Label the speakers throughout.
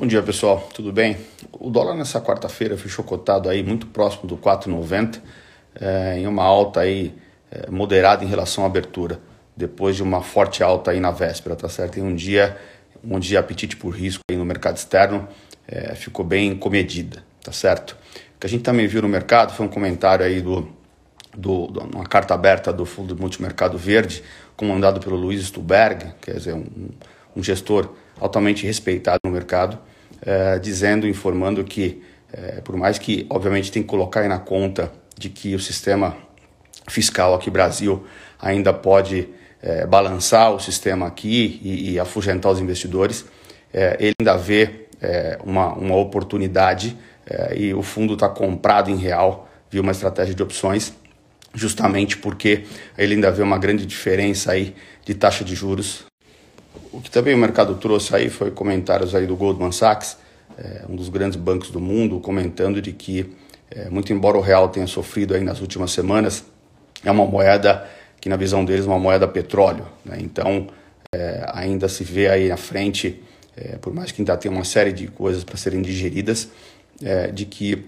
Speaker 1: Bom dia pessoal, tudo bem? O dólar nessa quarta-feira fechou cotado aí muito próximo do 4,90 é, em uma alta aí é, moderada em relação à abertura, depois de uma forte alta aí na véspera, tá certo? Em um dia onde apetite por risco aí no mercado externo é, ficou bem comedida, tá certo? O que a gente também viu no mercado foi um comentário aí do, do, do uma carta aberta do Fundo Multimercado Verde, comandado pelo Luiz Stuberg, quer dizer, um, um gestor altamente respeitado no mercado, é, dizendo, informando que, é, por mais que, obviamente, tem que colocar aí na conta de que o sistema fiscal aqui Brasil ainda pode é, balançar o sistema aqui e, e afugentar os investidores, ele ainda vê uma, uma oportunidade e o fundo está comprado em real, viu uma estratégia de opções, justamente porque ele ainda vê uma grande diferença aí de taxa de juros o que também o mercado trouxe aí foi comentários aí do Goldman Sachs, é, um dos grandes bancos do mundo, comentando de que, é, muito embora o real tenha sofrido aí nas últimas semanas, é uma moeda que, na visão deles, é uma moeda petróleo. Né? Então, é, ainda se vê aí na frente, por mais que ainda tenha uma série de coisas para serem digeridas, de que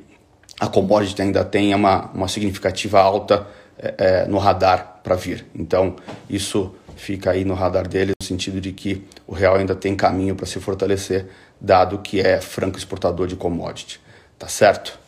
Speaker 1: a commodity ainda tenha uma, uma significativa alta no radar para vir. Então, isso fica aí no radar dele, no sentido de que o real ainda tem caminho para se fortalecer, dado que é franco exportador de commodity. Tá certo?